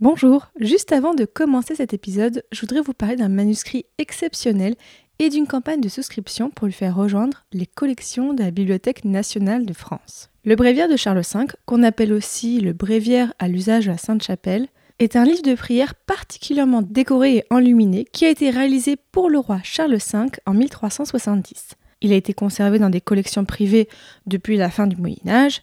Bonjour, juste avant de commencer cet épisode, je voudrais vous parler d'un manuscrit exceptionnel et d'une campagne de souscription pour lui faire rejoindre les collections de la Bibliothèque nationale de France. Le bréviaire de Charles V, qu'on appelle aussi le bréviaire à l'usage de la Sainte-Chapelle, est un livre de prière particulièrement décoré et enluminé qui a été réalisé pour le roi Charles V en 1370. Il a été conservé dans des collections privées depuis la fin du Moyen Âge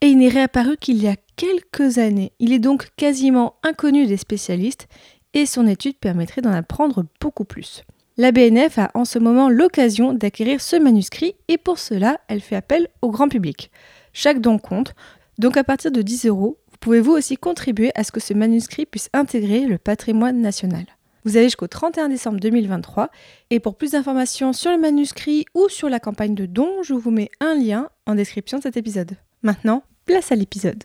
et il n'est réapparu qu'il y a quelques années. Il est donc quasiment inconnu des spécialistes et son étude permettrait d'en apprendre beaucoup plus. La BNF a en ce moment l'occasion d'acquérir ce manuscrit et pour cela, elle fait appel au grand public. Chaque don compte, donc à partir de 10 euros, vous pouvez vous aussi contribuer à ce que ce manuscrit puisse intégrer le patrimoine national. Vous avez jusqu'au 31 décembre 2023 et pour plus d'informations sur le manuscrit ou sur la campagne de dons, je vous mets un lien en description de cet épisode. Maintenant, place à l'épisode.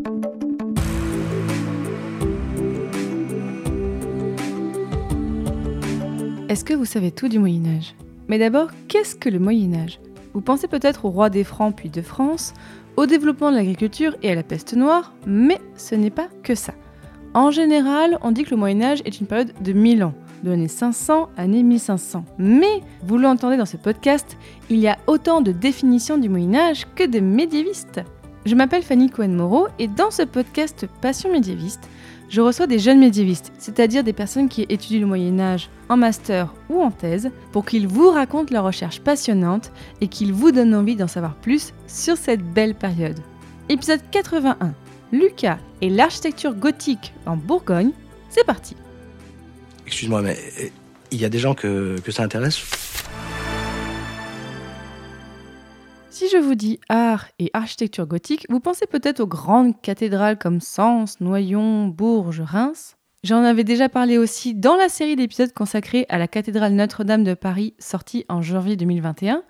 Est-ce que vous savez tout du Moyen Âge Mais d'abord, qu'est-ce que le Moyen Âge Vous pensez peut-être au roi des Francs puis de France, au développement de l'agriculture et à la peste noire, mais ce n'est pas que ça. En général, on dit que le Moyen Âge est une période de 1000 ans, de l'année 500 à l'année 1500. Mais, vous l'entendez dans ce podcast, il y a autant de définitions du Moyen Âge que de médiévistes. Je m'appelle Fanny Cohen-Moreau et dans ce podcast Passion médiéviste, je reçois des jeunes médiévistes, c'est-à-dire des personnes qui étudient le Moyen Âge en master ou en thèse, pour qu'ils vous racontent leurs recherches passionnantes et qu'ils vous donnent envie d'en savoir plus sur cette belle période. Épisode 81. Lucas et l'architecture gothique en Bourgogne. C'est parti. Excuse-moi, mais euh, il y a des gens que, que ça intéresse? Si je vous dis art et architecture gothique, vous pensez peut-être aux grandes cathédrales comme Sens, Noyon, Bourges, Reims. J'en avais déjà parlé aussi dans la série d'épisodes consacrée à la cathédrale Notre-Dame de Paris sortie en janvier 2021,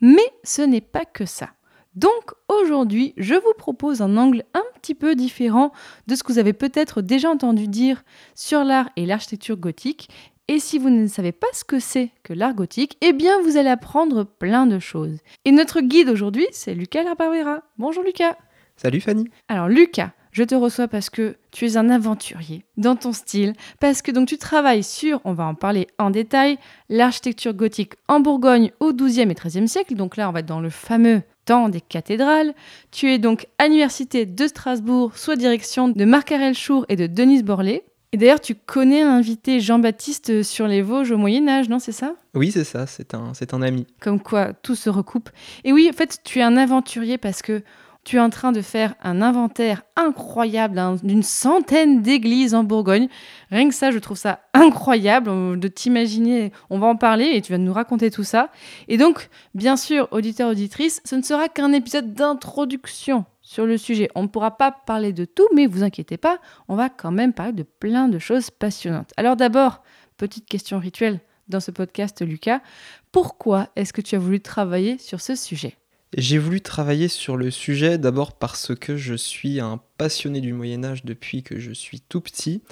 mais ce n'est pas que ça. Donc aujourd'hui, je vous propose un angle un petit peu différent de ce que vous avez peut-être déjà entendu dire sur l'art et l'architecture gothique et si vous ne savez pas ce que c'est que l'art gothique, eh bien vous allez apprendre plein de choses. Et notre guide aujourd'hui, c'est Lucas Larbavera. Bonjour Lucas. Salut Fanny. Alors Lucas, je te reçois parce que tu es un aventurier dans ton style, parce que donc tu travailles sur, on va en parler en détail, l'architecture gothique en Bourgogne au XIIe et XIIIe siècle. Donc là, on va être dans le fameux temps des cathédrales. Tu es donc à l'université de Strasbourg sous la direction de Marc Arel Chour et de Denise Borlé. Et d'ailleurs, tu connais l'invité Jean-Baptiste sur les Vosges au Moyen Âge, non C'est ça? Oui, c'est ça, c'est un, c'est un ami. Comme quoi, tout se recoupe. Et oui, en fait, tu es un aventurier parce que tu es en train de faire un inventaire incroyable hein, d'une centaine d'églises en Bourgogne. Rien que ça, je trouve ça incroyable euh, de t'imaginer. On va en parler et tu vas nous raconter tout ça. Et donc, bien sûr, auditeur, auditrice, ce ne sera qu'un épisode d'introduction sur le sujet. On ne pourra pas parler de tout, mais vous inquiétez pas, on va quand même parler de plein de choses passionnantes. Alors d'abord, petite question rituelle dans ce podcast, Lucas. Pourquoi est-ce que tu as voulu travailler sur ce sujet? J'ai voulu travailler sur le sujet d'abord parce que je suis un passionné du Moyen Âge depuis que je suis tout petit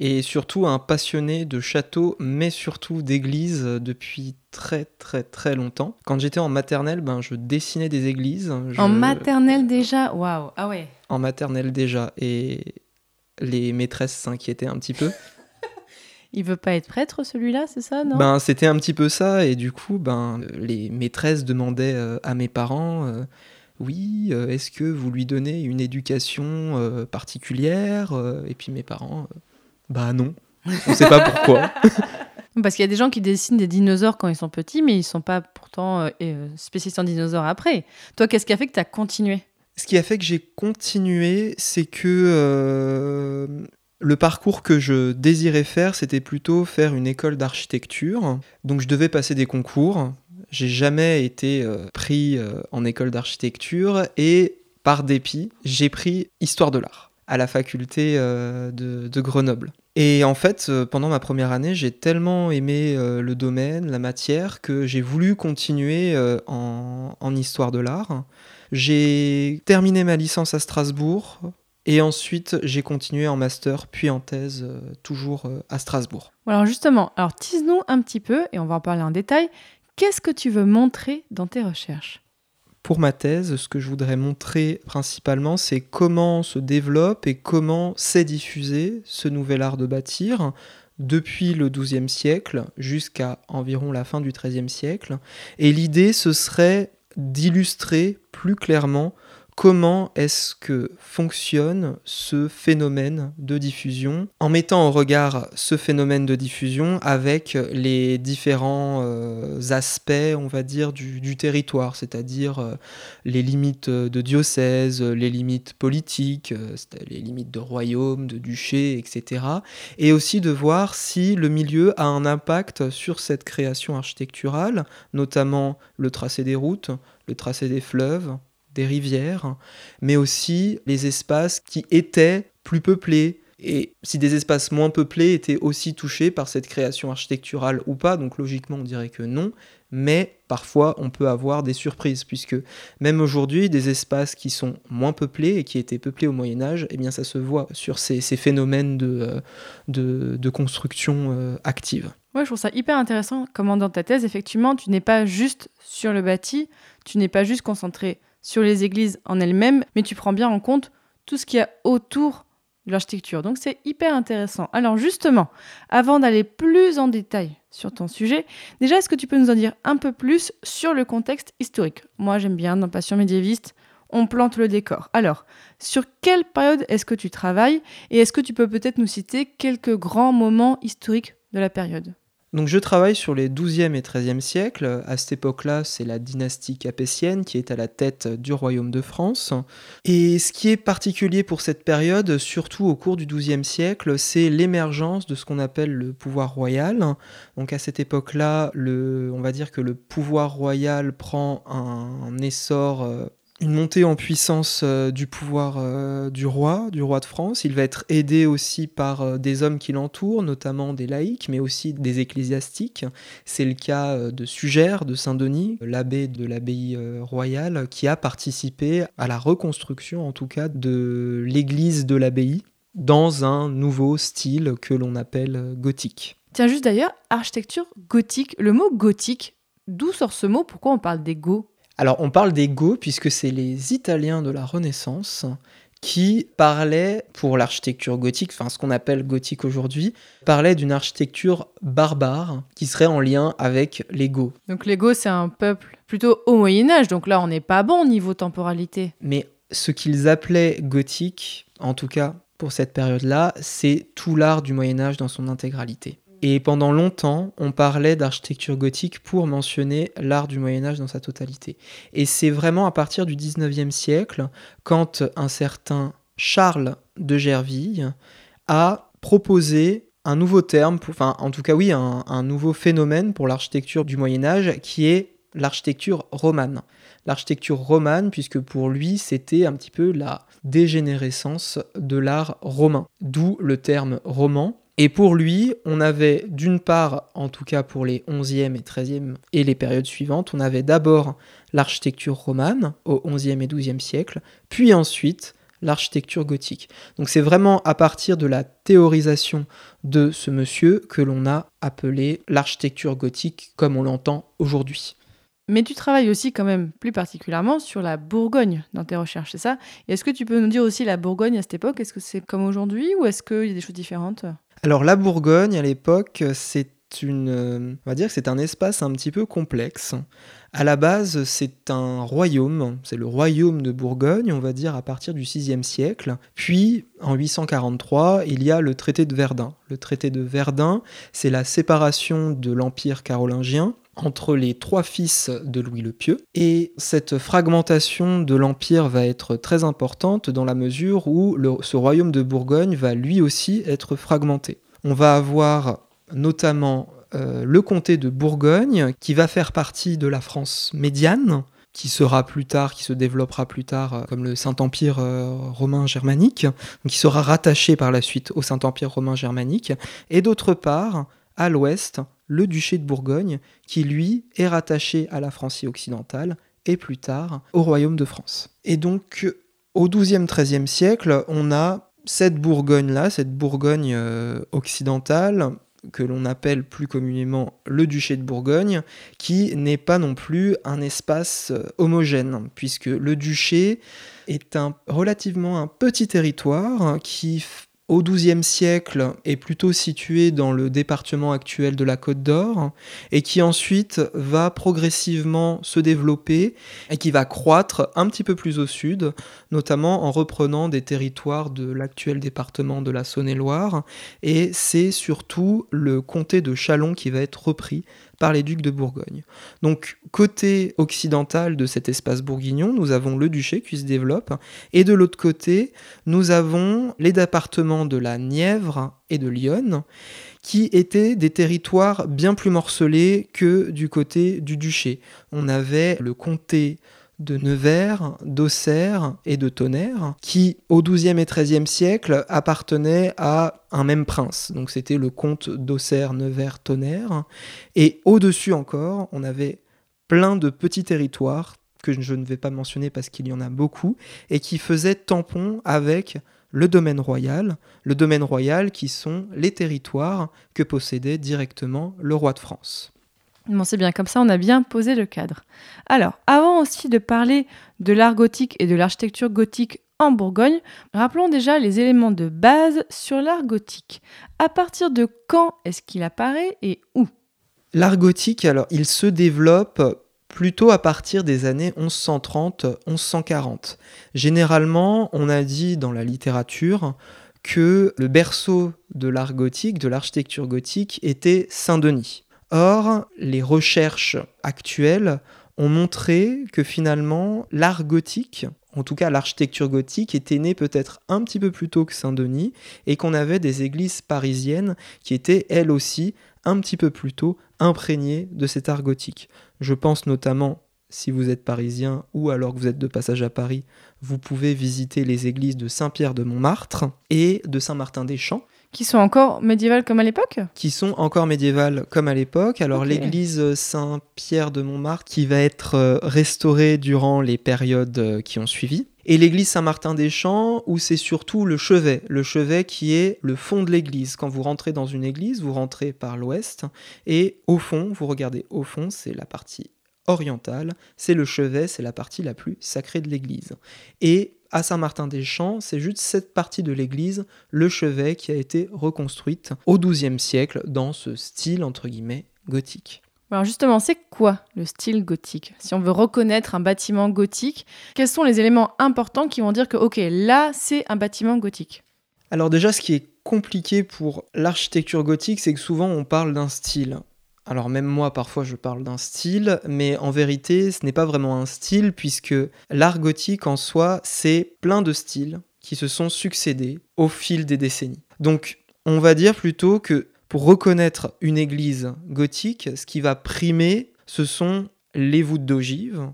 et surtout un passionné de châteaux mais surtout d'églises depuis très très très longtemps. Quand j'étais en maternelle, ben, je dessinais des églises. En maternelle déjà? Waouh. Ah ouais. En maternelle déjà. Et les maîtresses s'inquiétaient un petit peu. Il veut pas être prêtre celui-là, c'est ça, non? Ben c'était un petit peu ça. Et du coup ben les maîtresses demandaient euh, à mes parents euh, oui, euh, est-ce que vous lui donnez une éducation particulière et puis mes parents bah non. On sait pas pourquoi. Parce qu'il y a des gens qui dessinent des dinosaures quand ils sont petits mais ils sont pas pourtant spécialistes en dinosaures après. Toi, qu'est-ce qui a fait que tu as continué? Ce qui a fait que j'ai continué, c'est que le parcours que je désirais faire, c'était plutôt faire une école d'architecture. Donc je devais passer des concours. J'ai jamais été euh, pris euh, en école d'architecture et par dépit, j'ai pris histoire de l'art à la faculté euh, de, Grenoble. Et en fait, euh, pendant ma première année, j'ai tellement aimé euh, le domaine, la matière, que j'ai voulu continuer en, histoire de l'art. J'ai terminé ma licence à Strasbourg et ensuite j'ai continué en master puis en thèse toujours à Strasbourg. Alors justement, alors tease-nous un petit peu, et on va en parler en détail, qu'est-ce que tu veux montrer dans tes recherches? Pour ma thèse, ce que je voudrais montrer principalement, c'est comment se développe et comment s'est diffusé ce nouvel art de bâtir depuis le XIIe siècle jusqu'à environ la fin du XIIIe siècle. Et l'idée, ce serait d'illustrer plus clairement comment est-ce que fonctionne ce phénomène de diffusion en mettant en regard ce phénomène de diffusion avec les différents euh, aspects, on va dire, du, territoire, c'est-à-dire euh, les limites de diocèse, les limites politiques, euh, les limites de royaume, de duché, etc. Et aussi de voir si le milieu a un impact sur cette création architecturale, notamment le tracé des routes, le tracé des fleuves, des rivières, mais aussi les espaces qui étaient plus peuplés. Et si des espaces moins peuplés étaient aussi touchés par cette création architecturale ou pas, donc logiquement on dirait que non, mais parfois on peut avoir des surprises, puisque même aujourd'hui, des espaces qui sont moins peuplés et qui étaient peuplés au Moyen Âge, eh bien ça se voit sur ces, phénomènes de, euh, construction euh, active. Moi, je trouve ça hyper intéressant comment dans ta thèse, effectivement, tu n'es pas juste sur le bâti, tu n'es pas juste concentré sur les églises en elles-mêmes, mais tu prends bien en compte tout ce qu'il y a autour de l'architecture. Donc c'est hyper intéressant. Alors justement, avant d'aller plus en détail sur ton sujet, déjà, est-ce que tu peux nous en dire un peu plus sur le contexte historique? Moi, j'aime bien, dans Passion médiéviste, on plante le décor. Alors, sur quelle période est-ce que tu travailles? Et est-ce que tu peux peut-être nous citer quelques grands moments historiques de la période? Donc je travaille sur les 12e et 13e siècles. À cette époque-là, c'est la dynastie capétienne qui est à la tête du royaume de France. Et ce qui est particulier pour cette période, surtout au cours du 12e siècle, c'est l'émergence de ce qu'on appelle le pouvoir royal. Donc à cette époque-là, on va dire que le pouvoir royal prend un, un essor euh, une montée en puissance euh, du pouvoir euh, du roi, du roi de France. Il va être aidé aussi par euh, des hommes qui l'entourent, notamment des laïcs, mais aussi des ecclésiastiques. C'est le cas de Sugère, de Saint-Denis, l'abbé de l'abbaye royale, qui a participé à la reconstruction, en tout cas, de l'église de l'abbaye dans un nouveau style que l'on appelle gothique. Tiens, juste d'ailleurs, architecture gothique. Le mot gothique, d'où sort ce mot? Pourquoi on parle des Goths? Alors, on parle des Goths puisque c'est les Italiens de la Renaissance qui parlaient pour l'architecture gothique, enfin ce qu'on appelle gothique aujourd'hui, parlaient d'une architecture barbare qui serait en lien avec les Goths. Donc les Goths, c'est un peuple plutôt au Moyen Âge, donc là on n'est pas bon niveau temporalité. Mais ce qu'ils appelaient gothique, en tout cas pour cette période-là, c'est tout l'art du Moyen Âge dans son intégralité. Et pendant longtemps, on parlait d'architecture gothique pour mentionner l'art du Moyen Âge dans sa totalité. Et c'est vraiment à partir du 19e siècle, quand un certain Charles de Gerville a proposé un nouveau terme, enfin en tout cas oui, un nouveau phénomène pour l'architecture du Moyen Âge, qui est l'architecture romane. L'architecture romane, puisque pour lui, c'était un petit peu la dégénérescence de l'art romain, d'où le terme roman. Et pour lui, on avait d'une part, en tout cas pour les 11e et 13e et les périodes suivantes, on avait d'abord l'architecture romane au 11e et 12e siècle, puis ensuite l'architecture gothique. Donc c'est vraiment à partir de la théorisation de ce monsieur que l'on a appelé l'architecture gothique comme on l'entend aujourd'hui. Mais tu travailles aussi quand même plus particulièrement sur la Bourgogne dans tes recherches, c'est ça? Est-ce que tu peux nous dire aussi la Bourgogne à cette époque? Est-ce que c'est comme aujourd'hui ou est-ce qu'il y a des choses différentes? Alors la Bourgogne à l'époque, c'est une, on va dire que c'est un espace un petit peu complexe. À la base, c'est un royaume, c'est le royaume de Bourgogne, on va dire à partir du 6e siècle. Puis en 843, il y a le traité de Verdun. Le traité de Verdun, c'est la séparation de l'empire carolingien entre les trois fils de Louis le Pieux. Et cette fragmentation de l'empire va être très importante dans la mesure où ce royaume de Bourgogne va lui aussi être fragmenté. On va avoir notamment euh, le comté de Bourgogne qui va faire partie de la France médiane qui sera plus tard, qui se développera plus tard euh, comme le Saint-Empire euh, romain germanique, qui sera rattaché par la suite au Saint-Empire romain germanique, et d'autre part, à l'ouest, le duché de Bourgogne, qui lui est rattaché à la Francie occidentale et plus tard au royaume de France. Et donc au XIIe, XIIIe siècle, on a cette Bourgogne-là, cette Bourgogne euh, occidentale, que l'on appelle plus communément le duché de Bourgogne, qui n'est pas non plus un espace euh, homogène, puisque le duché est un, relativement un petit territoire qui au XIIe siècle est plutôt situé dans le département actuel de la Côte d'Or et qui ensuite va progressivement se développer et qui va croître un petit peu plus au sud, notamment en reprenant des territoires de l'actuel département de la Saône-et-Loire. Et c'est surtout le comté de Chalon qui va être repris par les ducs de Bourgogne. Donc côté occidental de cet espace bourguignon, nous avons le duché qui se développe, et de l'autre côté, nous avons les départements de la Nièvre et de Lyon, qui étaient des territoires bien plus morcelés que du côté du duché. On avait le comté de Nevers, d'Auxerre et de Tonnerre, qui au XIIe et XIIIe siècle appartenaient à un même prince. Donc c'était le comte d'Auxerre, Nevers, Tonnerre. Et au-dessus encore, on avait plein de petits territoires que je ne vais pas mentionner parce qu'il y en a beaucoup, et qui faisaient tampon avec le domaine royal, le domaine royal qui sont les territoires que possédait directement le roi de France. C'est bien, comme ça on a bien posé le cadre. Alors, avant aussi de parler de l'art gothique et de l'architecture gothique en Bourgogne, rappelons déjà les éléments de base sur l'art gothique. À partir de quand est-ce qu'il apparaît et où? L'art gothique, alors, il se développe plutôt à partir des années 1130-1140. Généralement, on a dit dans la littérature que le berceau de l'art gothique, de l'architecture gothique, était Saint-Denis. Or, les recherches actuelles ont montré que finalement, l'art gothique, en tout cas l'architecture gothique, était née peut-être un petit peu plus tôt que Saint-Denis et qu'on avait des églises parisiennes qui étaient elles aussi un petit peu plus tôt imprégnées de cet art gothique. Je pense notamment, si vous êtes parisien ou alors que vous êtes de passage à Paris, vous pouvez visiter les églises de Saint-Pierre de Montmartre et de Saint-Martin-des-Champs qui sont encore médiévales comme à l'époque Qui sont encore médiévales comme à l'époque. Alors l'église Saint-Pierre de Montmartre qui va être euh, restaurée durant les périodes euh, qui ont suivi. Et l'église Saint-Martin-des-Champs où c'est surtout le chevet. Le chevet qui est le fond de l'église. Quand vous rentrez dans une église, vous rentrez par l'ouest et au fond, vous regardez au fond, c'est la partie orientale, c'est le chevet, c'est la partie la plus sacrée de l'église. Et à Saint-Martin-des-Champs, c'est juste cette partie de l'église, le chevet, qui a été reconstruite au XIIe siècle dans ce style entre guillemets gothique. Alors justement, c'est quoi le style gothique? Si on veut reconnaître un bâtiment gothique, quels sont les éléments importants qui vont dire que ok, là c'est un bâtiment gothique? Alors déjà, ce qui est compliqué pour l'architecture gothique, c'est que souvent on parle d'un style. Alors même moi, parfois, je parle d'un style, mais en vérité, ce n'est pas vraiment un style, puisque l'art gothique en soi, c'est plein de styles qui se sont succédés au fil des décennies. Donc, on va dire plutôt que pour reconnaître une église gothique, ce qui va primer, ce sont les voûtes d'ogive,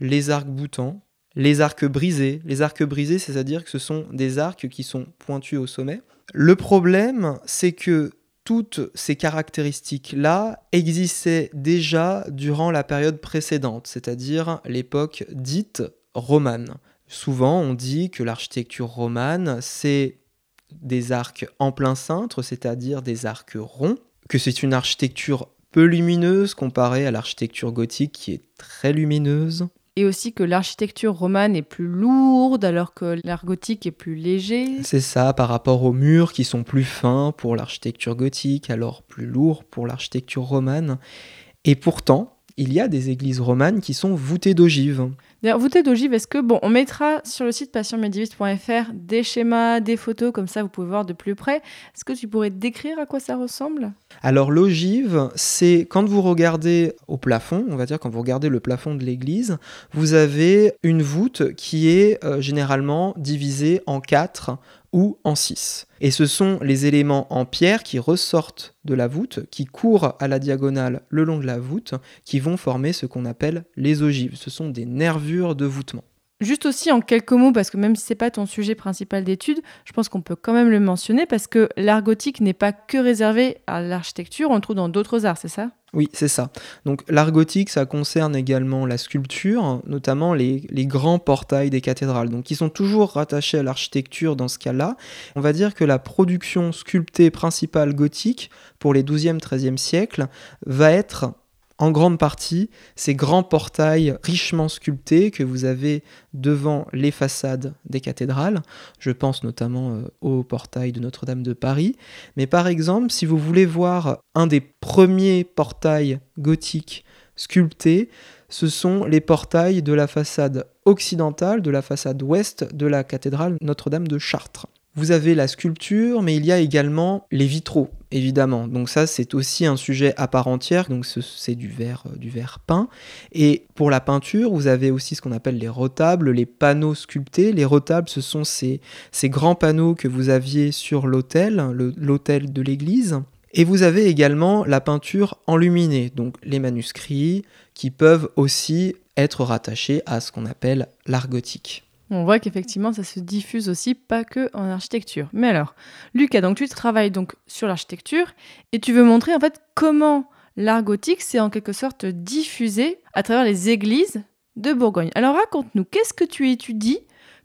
les arcs boutants, les arcs brisés. Les arcs brisés, c'est-à-dire que ce sont des arcs qui sont pointus au sommet. Le problème, c'est que toutes ces caractéristiques-là existaient déjà durant la période précédente, c'est-à-dire l'époque dite romane. Souvent, on dit que l'architecture romane, c'est des arcs en plein cintre, c'est-à-dire des arcs ronds, que c'est une architecture peu lumineuse comparée à l'architecture gothique qui est très lumineuse, et aussi que l'architecture romane est plus lourde alors que l'art gothique est plus léger. C'est ça, par rapport aux murs qui sont plus fins pour l'architecture gothique, alors plus lourds pour l'architecture romane. Et pourtant, il y a des églises romanes qui sont voûtées d'ogives. D'ailleurs, voûtées d'ogives, est-ce que, bon, on mettra sur le site passionmédiéviste.fr des schémas, des photos, comme ça vous pouvez voir de plus près. Est-ce que tu pourrais décrire à quoi ça ressemble? Alors, l'ogive, c'est quand vous regardez au plafond, on va dire quand vous regardez le plafond de l'église, vous avez une voûte qui est euh, généralement divisée en quatre ou en 6. Et ce sont les éléments en pierre qui ressortent de la voûte, qui courent à la diagonale le long de la voûte, qui vont former ce qu'on appelle les ogives. Ce sont des nervures de voûtement. Juste aussi en quelques mots, parce que même si c'est pas ton sujet principal d'étude, je pense qu'on peut quand même le mentionner parce que l'art gothique n'est pas que réservé à l'architecture, on le trouve dans d'autres arts, c'est ça? Oui, c'est ça. Donc l'art gothique, ça concerne également la sculpture, notamment les, grands portails des cathédrales, donc qui sont toujours rattachés à l'architecture dans ce cas-là. On va dire que la production sculptée principale gothique pour les 12e, 13e siècles va être en grande partie ces grands portails richement sculptés que vous avez devant les façades des cathédrales. Je pense notamment euh, au portail de Notre-Dame de Paris. Mais par exemple, si vous voulez voir un des premiers portails gothiques sculptés, ce sont les portails de la façade occidentale, de la façade ouest de la cathédrale Notre-Dame de Chartres. Vous avez la sculpture, mais il y a également les vitraux, évidemment. Donc ça, c'est aussi un sujet à part entière. Donc c'est du verre, euh, du verre peint. Et pour la peinture, vous avez aussi ce qu'on appelle les retables, les panneaux sculptés. Les retables, ce sont ces, ces grands panneaux que vous aviez sur l'autel, l'autel de l'église. Et vous avez également la peinture enluminée, donc les manuscrits, qui peuvent aussi être rattachés à ce qu'on appelle l'art gothique. On voit qu'effectivement, ça se diffuse aussi pas que en architecture. Mais alors, Lucas, donc tu travailles donc sur l'architecture et tu veux montrer en fait comment l'art gothique s'est en quelque sorte diffusé à travers les églises de Bourgogne. Alors raconte-nous, qu'est-ce que tu étudies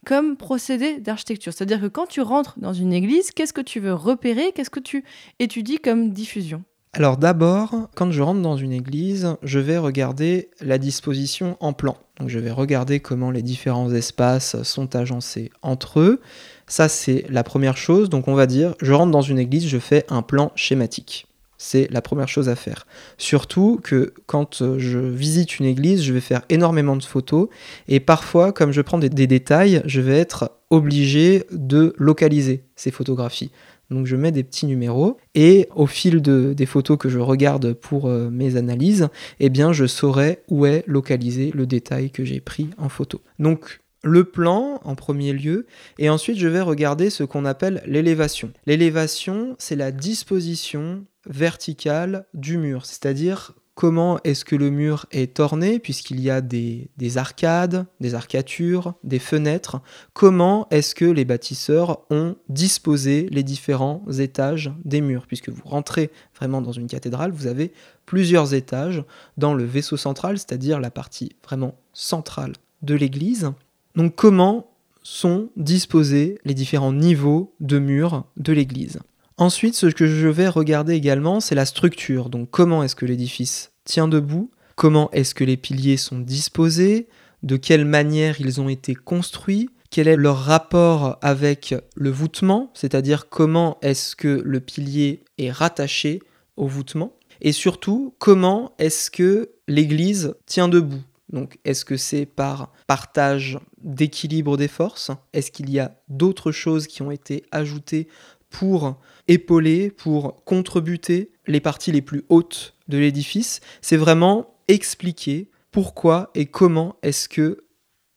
comme procédé d'architecture? C'est-à-dire que quand tu rentres dans une église, qu'est-ce que tu veux repérer? Qu'est-ce que tu étudies comme diffusion? Alors d'abord, quand je rentre dans une église, je vais regarder la disposition en plan. Donc je vais regarder comment les différents espaces sont agencés entre eux. Ça c'est la première chose. Donc on va dire, je rentre dans une église, je fais un plan schématique. C'est la première chose à faire. Surtout que quand je visite une église, je vais faire énormément de photos et parfois, comme je prends des, des détails, je vais être obligé de localiser ces photographies. Donc je mets des petits numéros et au fil de, des photos que je regarde pour euh, mes analyses, eh bien je saurai où est localisé le détail que j'ai pris en photo. Donc le plan en premier lieu, et ensuite je vais regarder ce qu'on appelle l'élévation. L'élévation, c'est la disposition verticale du mur, c'est-à-dire comment est-ce que le mur est orné, puisqu'il y a des, arcades, des arcatures, des fenêtres, comment est-ce que les bâtisseurs ont disposé les différents étages des murs, puisque vous rentrez vraiment dans une cathédrale, vous avez plusieurs étages dans le vaisseau central, c'est-à-dire la partie vraiment centrale de l'église. Donc comment sont disposés les différents niveaux de murs de l'église? Ensuite, ce que je vais regarder également, c'est la structure. Donc comment est-ce que l'édifice tient debout Comment est-ce que les piliers sont disposés De quelle manière ils ont été construits Quel est leur rapport avec le voûtement C'est-à-dire comment est-ce que le pilier est rattaché au voûtement Et surtout, comment est-ce que l'église tient debout. Donc, est-ce que c'est par partage d'équilibre des forces? Est-ce qu'il y a d'autres choses qui ont été ajoutées pour épauler, pour contrebuter les parties les plus hautes de l'édifice. C'est vraiment expliquer pourquoi et comment est-ce que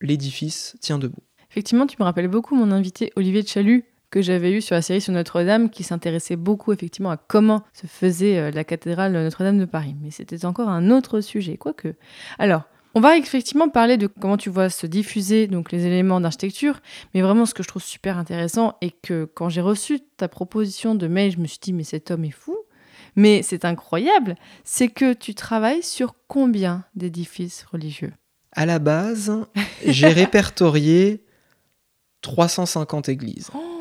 l'édifice tient debout. Effectivement, tu me rappelles beaucoup mon invité Olivier de Chalut que j'avais eu sur la série sur Notre-Dame, qui s'intéressait beaucoup effectivement à comment se faisait euh, la cathédrale Notre-Dame de Paris. Mais c'était encore un autre sujet, quoique. Alors, on va effectivement parler de comment tu vois se diffuser donc les éléments d'architecture, mais vraiment ce que je trouve super intéressant et que quand j'ai reçu ta proposition de mail, je me suis dit mais cet homme est fou. Mais c'est incroyable, c'est que tu travailles sur combien d'édifices religieux? À la base, j'ai répertorié 350 églises. Oh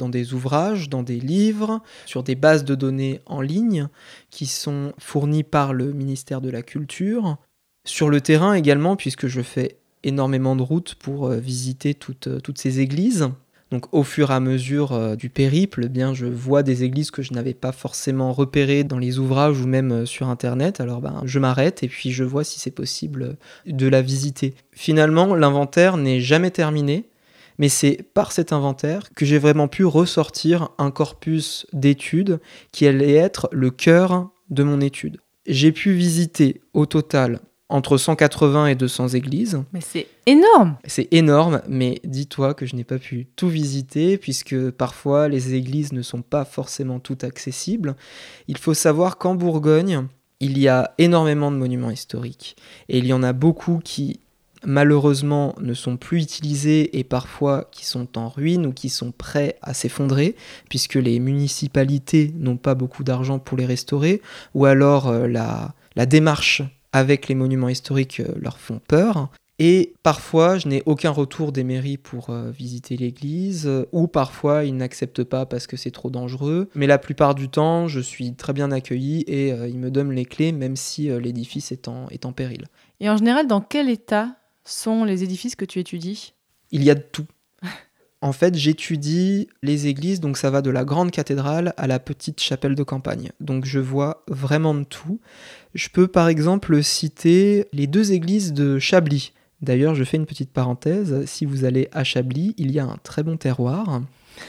dans des ouvrages, dans des livres, sur des bases de données en ligne qui sont fournies par le ministère de la Culture. Sur le terrain également, puisque je fais énormément de routes pour euh, visiter toutes, euh, toutes ces églises. Donc au fur et à mesure euh, du périple, eh je vois des églises que je n'avais pas forcément repérées dans les ouvrages ou même sur internet. Alors ben, je m'arrête et puis je vois si c'est possible de la visiter. Finalement, l'inventaire n'est jamais terminé, mais c'est par cet inventaire que j'ai vraiment pu ressortir un corpus d'études qui allait être le cœur de mon étude. J'ai pu visiter au total entre 180 et 200 églises. Mais c'est énorme C'est énorme, mais dis-toi que je n'ai pas pu tout visiter, puisque parfois les églises ne sont pas forcément toutes accessibles. Il faut savoir qu'en Bourgogne, il y a énormément de monuments historiques, et il y en a beaucoup qui malheureusement ne sont plus utilisés et parfois qui sont en ruine ou qui sont prêts à s'effondrer, puisque les municipalités n'ont pas beaucoup d'argent pour les restaurer, ou alors euh, la, la démarche avec les monuments historiques euh, leur font peur. Et parfois, je n'ai aucun retour des mairies pour euh, visiter l'église, euh, ou parfois ils n'acceptent pas parce que c'est trop dangereux. Mais la plupart du temps, je suis très bien accueilli et ils me donnent les clés, même si l'édifice est en, est en péril. Et en général, dans quel état sont les édifices que tu étudies? Il y a de tout. En fait, j'étudie les églises, donc ça va de la grande cathédrale à la petite chapelle de campagne. Donc je vois vraiment tout. Je peux par exemple citer les deux églises de Chablis. D'ailleurs, je fais une petite parenthèse. Si vous allez à Chablis, il y a un très bon terroir.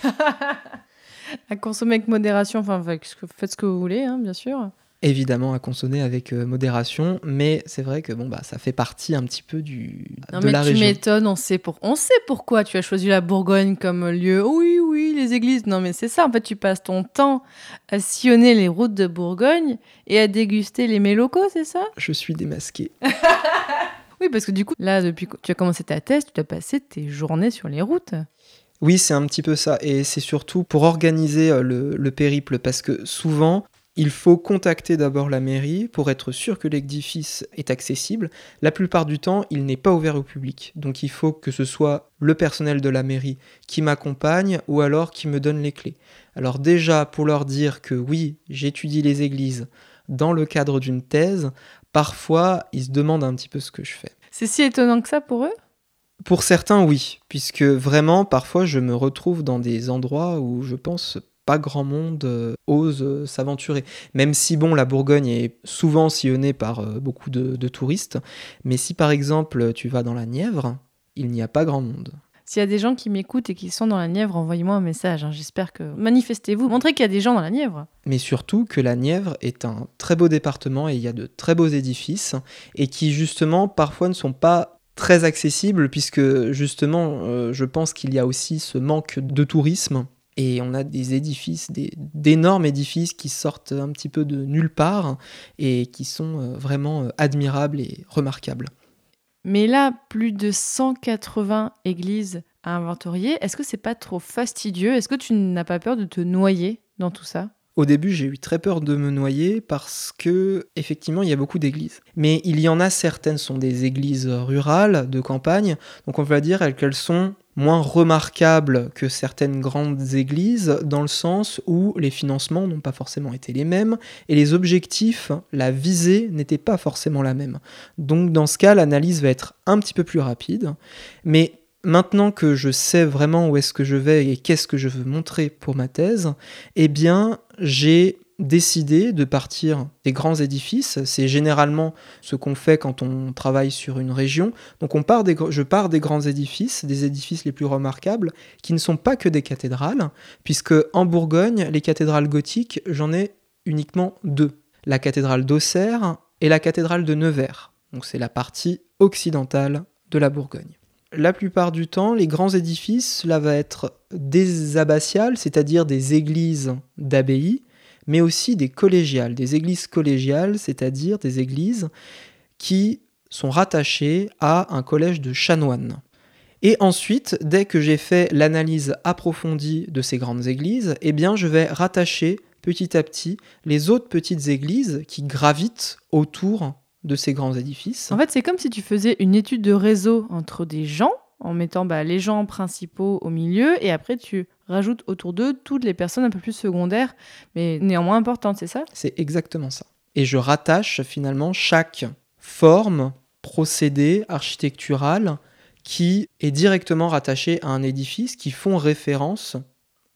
à consommer avec modération, enfin, faites ce que vous voulez, hein, bien sûr évidemment à consommer avec euh, modération, mais c'est vrai que bon bah ça fait partie un petit peu du non, de mais la tu m'étonnes, on sait pour on sait pourquoi tu as choisi la Bourgogne comme lieu. Oui oui, les églises. Non mais c'est ça en fait, tu passes ton temps à sillonner les routes de Bourgogne et à déguster les mets locaux, c'est ça? Je suis démasqué. oui, parce que du coup, là depuis que tu as commencé ta thèse, tu as passé tes journées sur les routes. Oui, c'est un petit peu ça. Et c'est surtout pour organiser euh, le, le, périple, parce que souvent, il faut contacter d'abord la mairie pour être sûr que l'édifice est accessible. La plupart du temps, il n'est pas ouvert au public. Donc il faut que ce soit le personnel de la mairie qui m'accompagne ou alors qui me donne les clés. Alors déjà, pour leur dire que oui, j'étudie les églises dans le cadre d'une thèse, parfois ils se demandent un petit peu ce que je fais. C'est si étonnant que ça pour eux? Pour certains, oui, puisque vraiment, parfois, je me retrouve dans des endroits où je pense pas grand monde euh, ose euh, s'aventurer. Même si, bon, la Bourgogne est souvent sillonnée par euh, beaucoup de, touristes, mais si par exemple tu vas dans la Nièvre, il n'y a pas grand monde. S'il y a des gens qui m'écoutent et qui sont dans la Nièvre, envoyez-moi un message. Hein. J'espère que. Manifestez-vous, montrez qu'il y a des gens dans la Nièvre. Mais surtout que la Nièvre est un très beau département et il y a de très beaux édifices et qui, justement, parfois ne sont pas très accessibles puisque, justement, je pense qu'il y a aussi ce manque de tourisme et on a des édifices, d'énormes édifices qui sortent un petit peu de nulle part et qui sont euh, vraiment euh, admirables et remarquables. Mais là, plus de 180 églises à inventorier, est-ce que c'est pas trop fastidieux? Est-ce que tu n'as pas peur de te noyer dans tout ça? Au début, j'ai eu très peur de me noyer parce que, effectivement, il y a beaucoup d'églises. Mais il y en a certaines sont des églises rurales, de campagne, donc on va dire qu'elles sont moins remarquables que certaines grandes églises dans le sens où les financements n'ont pas forcément été les mêmes et les objectifs, la visée n'était pas forcément la même. Donc dans ce cas, l'analyse va être un petit peu plus rapide, mais maintenant que je sais vraiment où est-ce que je vais et qu'est-ce que je veux montrer pour ma thèse, eh bien j'ai décider de partir des grands édifices. C'est généralement ce qu'on fait quand on travaille sur une région. Donc on part des, je pars des grands édifices, des édifices les plus remarquables, qui ne sont pas que des cathédrales, puisque en Bourgogne, les cathédrales gothiques, j'en ai uniquement deux. La cathédrale d'Auxerre et la cathédrale de Nevers. Donc c'est la partie occidentale de la Bourgogne. La plupart du temps, les grands édifices, cela va être des abbatiales, c'est-à-dire des églises d'abbaye, mais aussi des collégiales, des églises collégiales, c'est-à-dire des églises qui sont rattachées à un collège de chanoines. Et ensuite, dès que j'ai fait l'analyse approfondie de ces grandes églises, eh bien je vais rattacher petit à petit les autres petites églises qui gravitent autour de ces grands édifices. En fait, c'est comme si tu faisais une étude de réseau entre des gens, en mettant bah, les gens principaux au milieu, et après tu rajoute autour d'eux toutes les personnes un peu plus secondaires, mais néanmoins importantes, c'est ça? C'est exactement ça. Et je rattache finalement chaque forme, procédé architectural qui est directement rattaché à un édifice, qui font référence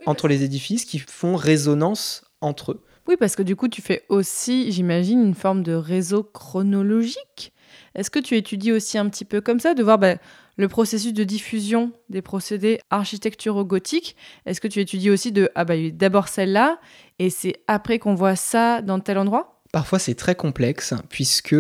entre les édifices, qui font résonance entre eux. Oui, parce que du coup, tu fais aussi, j'imagine, une forme de réseau chronologique. Est-ce que tu étudies aussi un petit peu comme ça, de voir bah, le processus de diffusion des procédés architecturo-gothiques, est-ce que tu étudies aussi de ah bah d'abord celle-là et c'est après qu'on voit ça dans tel endroit? Parfois c'est très complexe puisque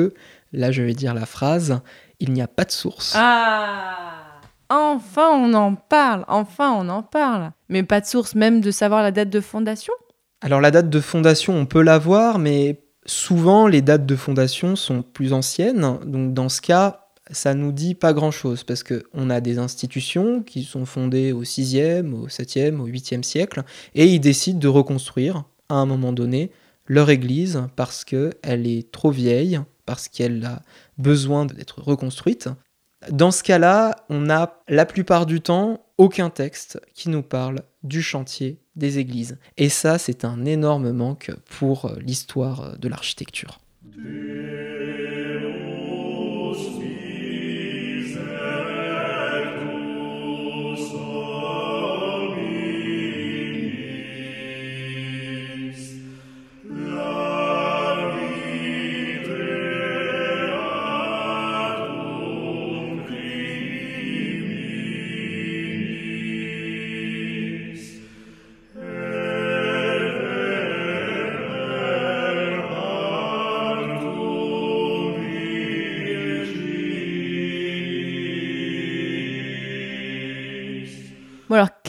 Là, je vais dire la phrase Il n'y a pas de source. Ah Enfin, on en parle. Enfin, on en parle. Mais pas de source même de savoir la date de fondation? Alors, la date de fondation, on peut l'avoir, mais souvent, les dates de fondation sont plus anciennes. Donc, dans ce cas, ça nous dit pas grand-chose parce qu'on a des institutions qui sont fondées au 6e, au 7e, au 8e siècle et ils décident de reconstruire à un moment donné leur église parce qu'elle est trop vieille, parce qu'elle a besoin d'être reconstruite. Dans ce cas-là, on n'a la plupart du temps aucun texte qui nous parle du chantier des églises. Et ça, c'est un énorme manque pour l'histoire de l'architecture.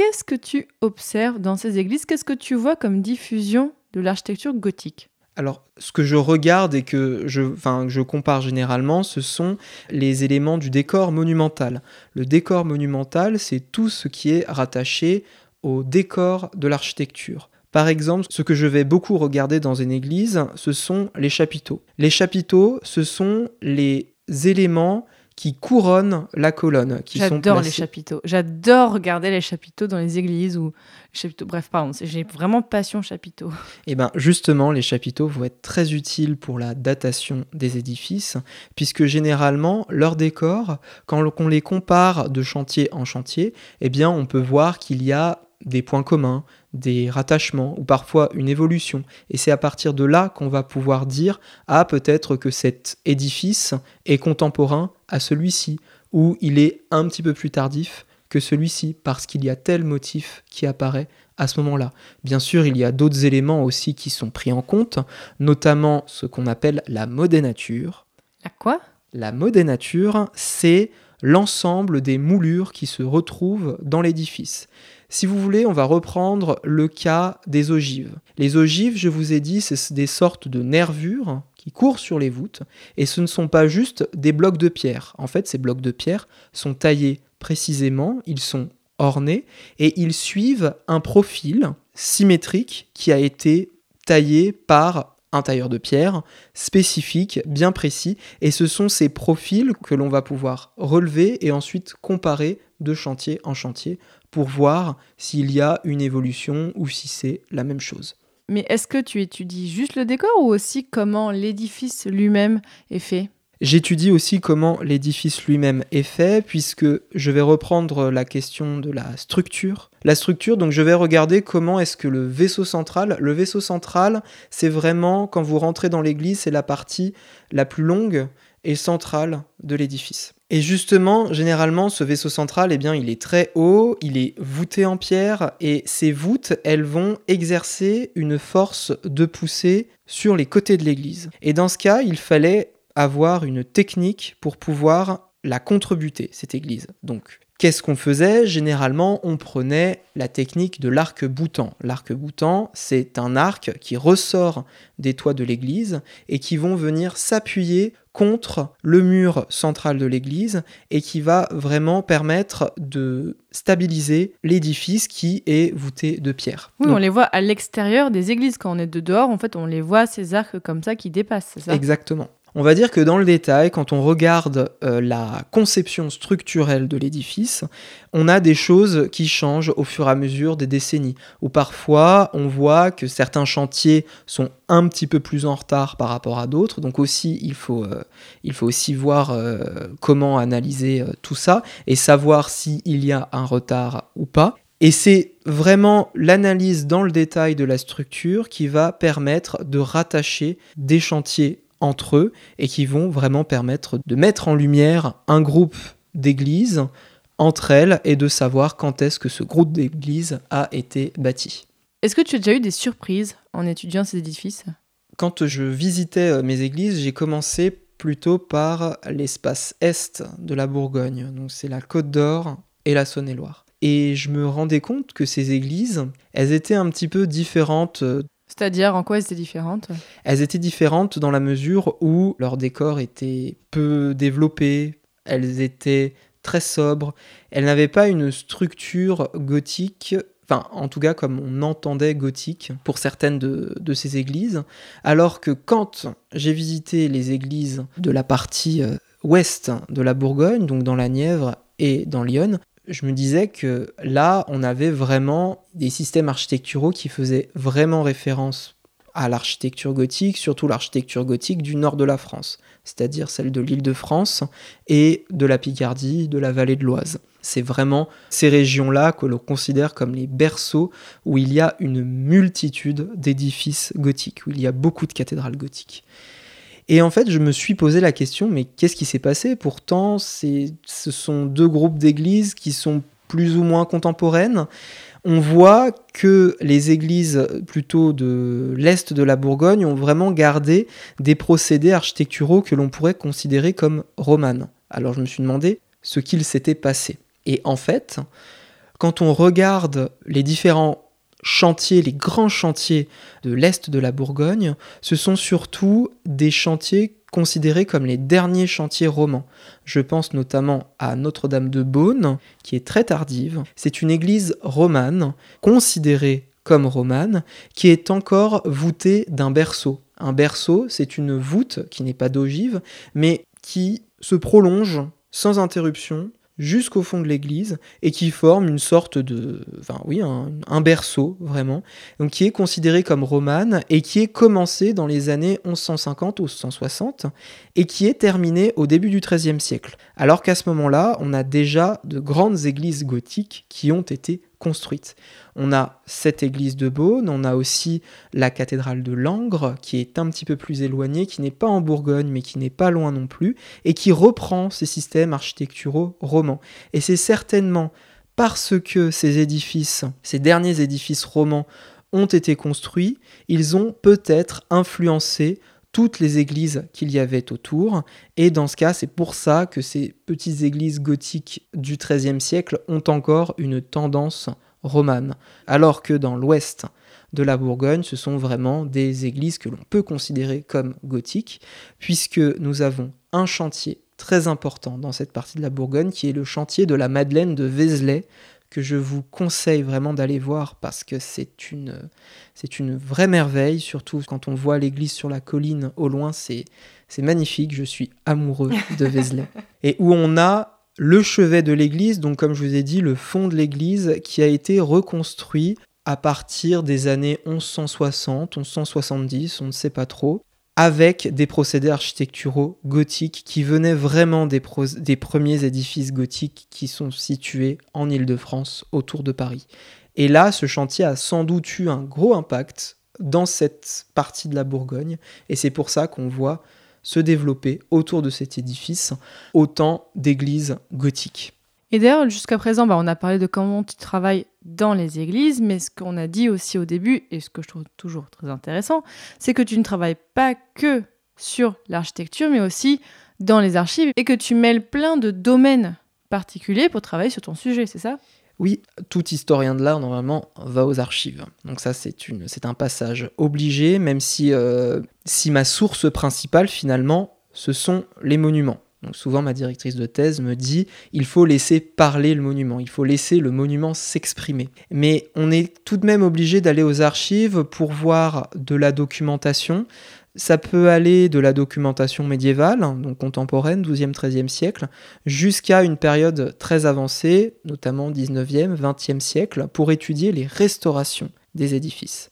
Qu'est-ce que tu observes dans ces églises? Qu'est-ce que tu vois comme diffusion de l'architecture gothique? Alors, ce que je regarde et que je, je compare généralement, ce sont les éléments du décor monumental. Le décor monumental, c'est tout ce qui est rattaché au décor de l'architecture. Par exemple, ce que je vais beaucoup regarder dans une église, ce sont les chapiteaux. Les chapiteaux, ce sont les éléments qui couronnent la colonne. Qui sont J'adore les chapiteaux. J'adore regarder les chapiteaux dans les églises ou les chapiteaux. Bref, pardon, j'ai vraiment passion chapiteaux. Et bien justement, les chapiteaux vont être très utiles pour la datation des édifices, puisque généralement, leur décor, quand on les compare de chantier en chantier, eh bien on peut voir qu'il y a des points communs, des rattachements ou parfois une évolution. Et c'est à partir de là qu'on va pouvoir dire ah peut-être que cet édifice est contemporain à celui-ci ou il est un petit peu plus tardif que celui-ci parce qu'il y a tel motif qui apparaît à ce moment-là. Bien sûr, il y a d'autres éléments aussi qui sont pris en compte, notamment ce qu'on appelle la modénature. À quoi? La modénature, c'est l'ensemble des moulures qui se retrouvent dans l'édifice. Si vous voulez, on va reprendre le cas des ogives. Les ogives, je vous ai dit, c'est des sortes de nervures qui courent sur les voûtes, et ce ne sont pas juste des blocs de pierre. En fait, ces blocs de pierre sont taillés précisément, ils sont ornés, et ils suivent un profil symétrique qui a été taillé par un tailleur de pierre spécifique, bien précis, et ce sont ces profils que l'on va pouvoir relever et ensuite comparer de chantier en chantier pour voir s'il y a une évolution ou si c'est la même chose. Mais est-ce que tu étudies juste le décor ou aussi comment l'édifice lui-même est fait? J'étudie aussi comment l'édifice lui-même est fait, puisque je vais reprendre la question de la structure. La structure, donc je vais regarder comment est-ce que le vaisseau central, le vaisseau central, c'est vraiment, quand vous rentrez dans l'église, c'est la partie la plus longue et centrale de l'édifice. Et justement, généralement, ce vaisseau central, eh bien, il est très haut, il est voûté en pierre, et ces voûtes, elles vont exercer une force de poussée sur les côtés de l'église. Et dans ce cas, il fallait avoir une technique pour pouvoir la contrebuter, cette église. Donc, qu'est-ce qu'on faisait? Généralement, on prenait la technique de l'arc-boutant. L'arc-boutant, c'est un arc qui ressort des toits de l'église et qui vont venir s'appuyer contre le mur central de l'église et qui va vraiment permettre de stabiliser l'édifice qui est voûté de pierre. Oui, Donc, on les voit à l'extérieur des églises. Quand on est de dehors, en fait, on les voit, ces arcs comme ça qui dépassent, c'est ça? Exactement. On va dire que dans le détail, quand on regarde euh, la conception structurelle de l'édifice, on a des choses qui changent au fur et à mesure des décennies. Ou parfois, on voit que certains chantiers sont un petit peu plus en retard par rapport à d'autres. Donc aussi, il faut, euh, aussi voir euh, comment analyser tout ça et savoir s'il y a un retard ou pas. Et c'est vraiment l'analyse dans le détail de la structure qui va permettre de rattacher des chantiers entre eux et qui vont vraiment permettre de mettre en lumière un groupe d'églises entre elles et de savoir quand est-ce que ce groupe d'églises a été bâti. Est-ce que tu as déjà eu des surprises en étudiant ces édifices? Quand je visitais euh, mes églises, j'ai commencé plutôt par l'espace est de la Bourgogne. Donc c'est la Côte d'Or et la Saône-et-Loire. Et je me rendais compte que ces églises, elles étaient un petit peu différentes. C'est-à-dire, en quoi elles étaient différentes? Elles étaient différentes dans la mesure où leur décor était peu développé, elles étaient très sobres, elles n'avaient pas une structure gothique enfin en tout cas comme on entendait gothique pour certaines de, ces églises, alors que quand j'ai visité les églises de la partie euh, ouest de la Bourgogne, donc dans la Nièvre et dans Lyon, je me disais que là, on avait vraiment des systèmes architecturaux qui faisaient vraiment référence à l'architecture gothique, surtout l'architecture gothique du nord de la France, c'est-à-dire celle de l'île de France et de la Picardie, de la vallée de l'Oise. C'est vraiment ces régions-là que l'on considère comme les berceaux où il y a une multitude d'édifices gothiques, où il y a beaucoup de cathédrales gothiques. Et en fait, je me suis posé la question, mais qu'est-ce qui s'est passé? Pourtant, ce sont deux groupes d'églises qui sont plus ou moins contemporaines. On voit que les églises plutôt de l'Est de la Bourgogne ont vraiment gardé des procédés architecturaux que l'on pourrait considérer comme romanes. Alors je me suis demandé ce qu'il s'était passé. Et en fait, quand on regarde les différents les grands chantiers de l'Est de la Bourgogne, ce sont surtout des chantiers considérés comme les derniers chantiers romans. Je pense notamment à Notre-Dame de Beaune, qui est très tardive. C'est une église romane, considérée comme romane, qui est encore voûtée d'un berceau. Un berceau, c'est une voûte qui n'est pas d'ogive, mais qui se prolonge sans interruption jusqu'au fond de l'église et qui forme une sorte de, enfin oui, un, berceau vraiment, donc qui est considéré comme romane et qui est commencé dans les années 1150 ou 160 et qui est terminé au début du XIIIe siècle. Alors qu'à ce moment-là, on a déjà de grandes églises gothiques qui ont été On a cette église de Beaune, on a aussi la cathédrale de Langres, qui est un petit peu plus éloignée, qui n'est pas en Bourgogne, mais qui n'est pas loin non plus, et qui reprend ces systèmes architecturaux romans. Et c'est certainement parce que ces édifices, ces derniers édifices romans, ont été construits, ils ont peut-être influencé toutes les églises qu'il y avait autour. Et dans ce cas, c'est pour ça que ces petites églises gothiques du XIIIe siècle ont encore une tendance romane. Alors que dans l'ouest de la Bourgogne, ce sont vraiment des églises que l'on peut considérer comme gothiques, puisque nous avons un chantier très important dans cette partie de la Bourgogne, qui est le chantier de la Madeleine de Vézelay, que je vous conseille vraiment d'aller voir parce que c'est une, c'est une vraie merveille, surtout quand on voit l'église sur la colline au loin, c'est, c'est magnifique, je suis amoureux de Vézelay. Et où on a le chevet de l'église, donc comme je vous ai dit, le fond de l'église qui a été reconstruit à partir des années 1160, 1170, on ne sait pas trop, avec des procédés architecturaux gothiques qui venaient vraiment des, premiers édifices gothiques qui sont situés en Île-de-France, autour de Paris. Et là, ce chantier a sans doute eu un gros impact dans cette partie de la Bourgogne, et c'est pour ça qu'on voit se développer autour de cet édifice autant d'églises gothiques. Et d'ailleurs, jusqu'à présent, bah, on a parlé de comment tu travailles dans les églises, mais ce qu'on a dit aussi au début, et ce que je trouve toujours très intéressant, c'est que tu ne travailles pas que sur l'architecture, mais aussi dans les archives, et que tu mêles plein de domaines particuliers pour travailler sur ton sujet, c'est ça? Oui, tout historien de l'art, normalement, va aux archives. Donc ça, c'est, un passage obligé, même euh, si ma source principale, finalement, ce sont les monuments souvent, ma directrice de thèse me dit il faut laisser parler le monument, il faut laisser le monument s'exprimer. Mais on est tout de même obligé d'aller aux archives pour voir de la documentation. Ça peut aller de la documentation médiévale, donc contemporaine, 12e, 13e siècle, jusqu'à une période très avancée, notamment 19e, 20e siècle, pour étudier les restaurations des édifices.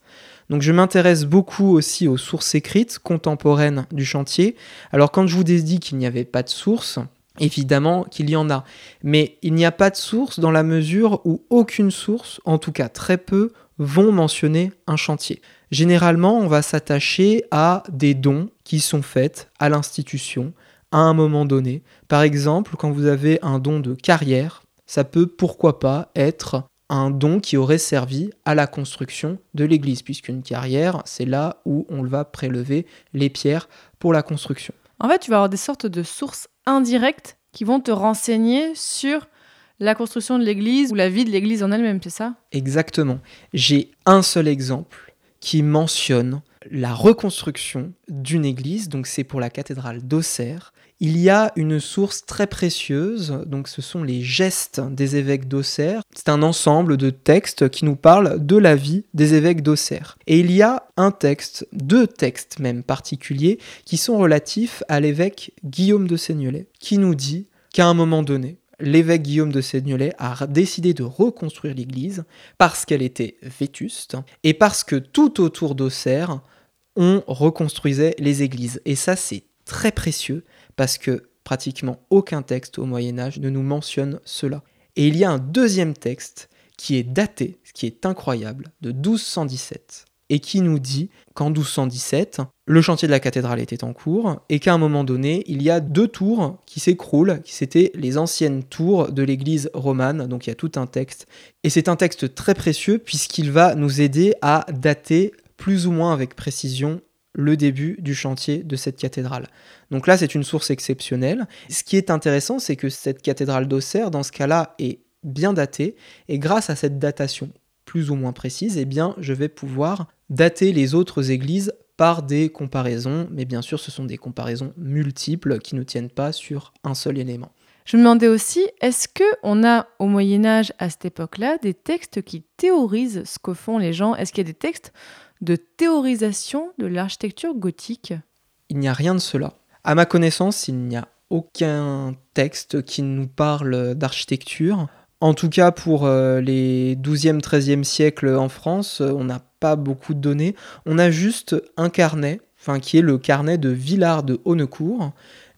Donc je m'intéresse beaucoup aussi aux sources écrites contemporaines du chantier. Alors quand je vous ai dit qu'il n'y avait pas de source, évidemment qu'il y en a. Mais il n'y a pas de source dans la mesure où aucune source, en tout cas très peu, vont mentionner un chantier. Généralement, on va s'attacher à des dons qui sont faits à l'institution à un moment donné. Par exemple, quand vous avez un don de carrière, ça peut pourquoi pas être un don qui aurait servi à la construction de l'église, puisqu'une carrière, c'est là où on va prélever les pierres pour la construction. En fait, tu vas avoir des sortes de sources indirectes qui vont te renseigner sur la construction de l'église ou la vie de l'église en elle-même, c'est ça? Exactement. J'ai un seul exemple qui mentionne la reconstruction d'une église, donc c'est pour la cathédrale d'Auxerre. Il y a une source très précieuse, donc ce sont les gestes des évêques d'Auxerre. C'est un ensemble de textes qui nous parlent de la vie des évêques d'Auxerre. Et il y a un texte, deux textes même particuliers, qui sont relatifs à l'évêque Guillaume de Seignelay, qui nous dit qu'à un moment donné, l'évêque Guillaume de Seignelay a décidé de reconstruire l'église parce qu'elle était vétuste et parce que tout autour d'Auxerre, on reconstruisait les églises. Et ça, c'est très précieux parce que pratiquement aucun texte au Moyen Âge ne nous mentionne cela. Et il y a un deuxième texte qui est daté, ce qui est incroyable, de 1217, et qui nous dit qu'en 1217, le chantier de la cathédrale était en cours, et qu'à un moment donné, il y a deux tours qui s'écroulent, qui c'était les anciennes tours de l'église romane, donc il y a tout un texte. Et c'est un texte très précieux puisqu'il va nous aider à dater plus ou moins avec précision le début du chantier de cette cathédrale. Donc là, c'est une source exceptionnelle. Ce qui est intéressant, c'est que cette cathédrale d'Auxerre, dans ce cas-là, est bien datée, et grâce à cette datation plus ou moins précise, eh je vais pouvoir dater les autres églises par des comparaisons, mais bien sûr, ce sont des comparaisons multiples qui ne tiennent pas sur un seul élément. Je me demandais aussi, est-ce que on a au Moyen Âge, à cette époque-là, des textes qui théorisent ce que font les gens? Est-ce qu'il y a des textes de théorisation de l'architecture gothique Il n'y a rien de cela. À ma connaissance, il n'y a aucun texte qui nous parle d'architecture. En tout cas, pour euh, les 12e, 13e siècles en France, euh, on n'a pas beaucoup de données. On a juste un carnet, enfin, qui est le carnet de Villard de Honnecourt.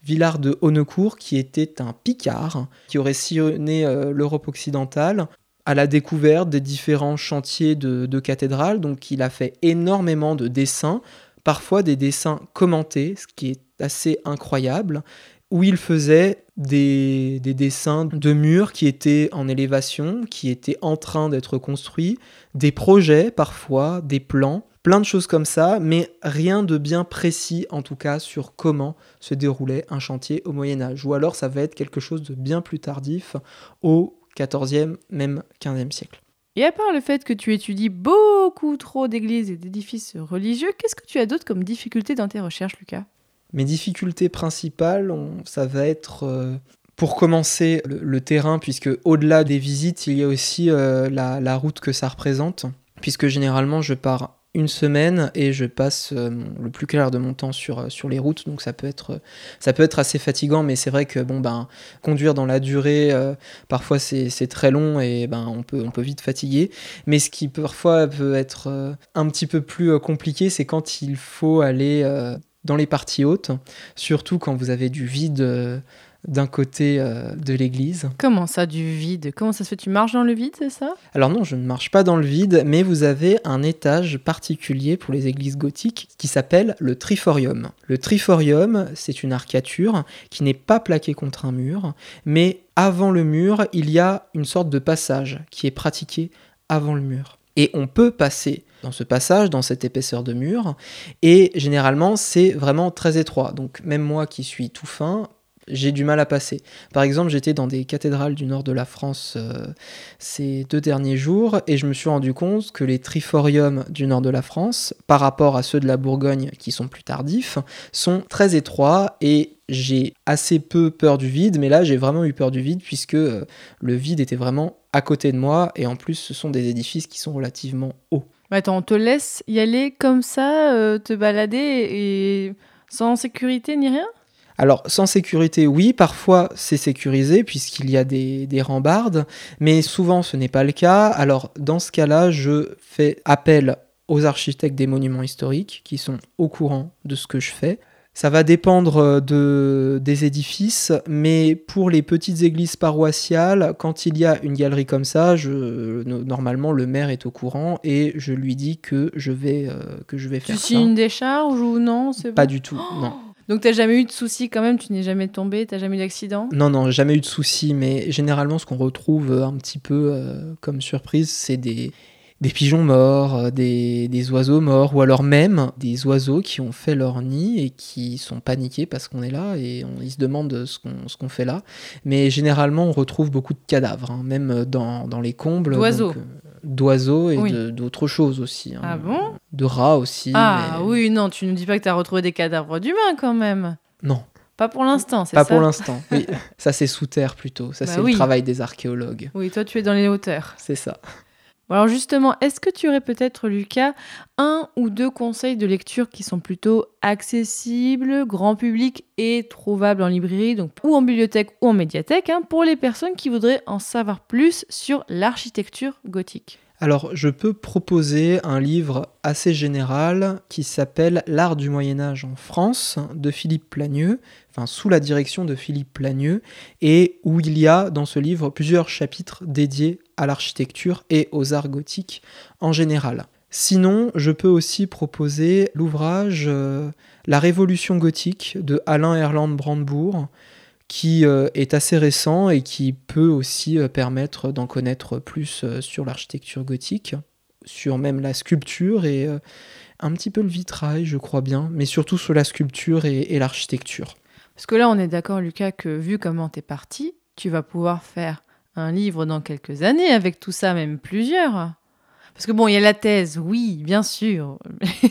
Villard de Honnecourt, qui était un Picard, qui aurait sillonné euh, l'Europe occidentale à la découverte des différents chantiers de, de cathédrales. Donc il a fait énormément de dessins, parfois des dessins commentés, ce qui est assez incroyable, où il faisait des, des, dessins de murs qui étaient en élévation, qui étaient en train d'être construits, des projets parfois, des plans, plein de choses comme ça, mais rien de bien précis en tout cas sur comment se déroulait un chantier au Moyen Âge. Ou alors ça va être quelque chose de bien plus tardif, au 14e, même 15e siècle. Et à part le fait que tu étudies beaucoup trop d'églises et d'édifices religieux, qu'est-ce que tu as d'autre comme difficulté dans tes recherches, Lucas? Mes difficultés principales, ça va être euh, pour commencer le, terrain, puisque au-delà des visites, il y a aussi euh, la, route que ça représente, puisque généralement je pars une semaine et je passe euh, le plus clair de mon temps sur, euh, les routes, donc ça peut être, ça peut être assez fatigant, mais c'est vrai que bon, ben, conduire dans la durée, euh, parfois c'est très long et ben, on peut vite fatiguer. Mais ce qui parfois peut être un petit peu plus compliqué, c'est quand il faut aller dans les parties hautes, surtout quand vous avez du vide d'un côté euh, de l'église. Comment ça, du vide? Comment ça se fait? Tu marches dans le vide, c'est ça? Alors non, je ne marche pas dans le vide, mais vous avez un étage particulier pour les églises gothiques qui s'appelle le triforium. Le triforium, c'est une arcature qui n'est pas plaquée contre un mur, mais avant le mur, il y a une sorte de passage qui est pratiqué avant le mur. Et on peut passer dans ce passage, dans cette épaisseur de mur, et généralement c'est vraiment très étroit. Donc même moi qui suis tout fin, j'ai du mal à passer. Par exemple, j'étais dans des cathédrales du nord de la France euh, ces deux derniers jours et je me suis rendu compte que les triforiums du nord de la France, par rapport à ceux de la Bourgogne qui sont plus tardifs, sont très étroits et j'ai assez peu peur du vide, mais là j'ai vraiment eu peur du vide puisque euh, le vide était vraiment à côté de moi et en plus ce sont des édifices qui sont relativement hauts. Attends, on te laisse y aller comme ça, euh, te balader sans sécurité ni rien? Alors, sans sécurité, oui, parfois c'est sécurisé puisqu'il y a des, rambardes, mais souvent ce n'est pas le cas. Alors, dans ce cas-là, je fais appel aux architectes des monuments historiques qui sont au courant de ce que je fais. Ça va dépendre de, des édifices, mais pour les petites églises paroissiales, quand il y a une galerie comme ça, je, normalement le maire est au courant et je lui dis que je vais, euh, que je vais faire tu ça. Tu signes une décharge ou non Pas du tout, non. Donc t'as jamais eu de soucis quand même, tu n'es jamais tombé, t'as jamais eu d'accident? Non, non, jamais eu de soucis, mais généralement ce qu'on retrouve un petit peu euh, comme surprise, c'est des, des pigeons morts, euh, des, des oiseaux morts, ou alors même des oiseaux qui ont fait leur nid et qui sont paniqués parce qu'on est là et on, ils se demandent ce qu'on ce qu'on fait là. Mais généralement, on retrouve beaucoup de cadavres, hein, même dans, dans les combles. D'oiseaux? D'oiseaux et Oui. d'autres choses aussi. hein. Ah bon? De rats aussi. Ah mais- oui, non, tu nous dis pas que tu as retrouvé des cadavres d'humains quand même. Non, Pas pour l'instant, c'est pas ça? pour l'instant. Oui, ça c'est sous terre plutôt. Ça Bah c'est oui. le travail des archéologues. Oui, toi tu es dans les hauteurs. C'est ça. Alors justement, est-ce que tu aurais peut-être, Lucas, un ou deux conseils de lecture qui sont plutôt accessibles, grand public et trouvables en librairie, donc ou en bibliothèque ou en médiathèque, hein, pour les personnes qui voudraient en savoir plus sur l'architecture gothique? Alors, je peux proposer un livre assez général qui s'appelle L'art du Moyen Âge en France de Philippe Plagneux, enfin sous la direction de Philippe Plagneux, et où il y a dans ce livre plusieurs chapitres dédiés à l'architecture et aux arts gothiques en général. Sinon, je peux aussi proposer l'ouvrage euh, La Révolution gothique de Alain Erland Brandebourg, qui euh, est assez récent et qui peut aussi euh, permettre d'en connaître plus sur l'architecture gothique, sur même la sculpture et un petit peu le vitrail, je crois bien, mais surtout sur la sculpture et, et l'architecture. Parce que là, on est d'accord, Lucas, que vu comment t'es parti, tu vas pouvoir faire un livre dans quelques années avec tout ça, même plusieurs. Parce que bon, il y a la thèse, oui, bien sûr.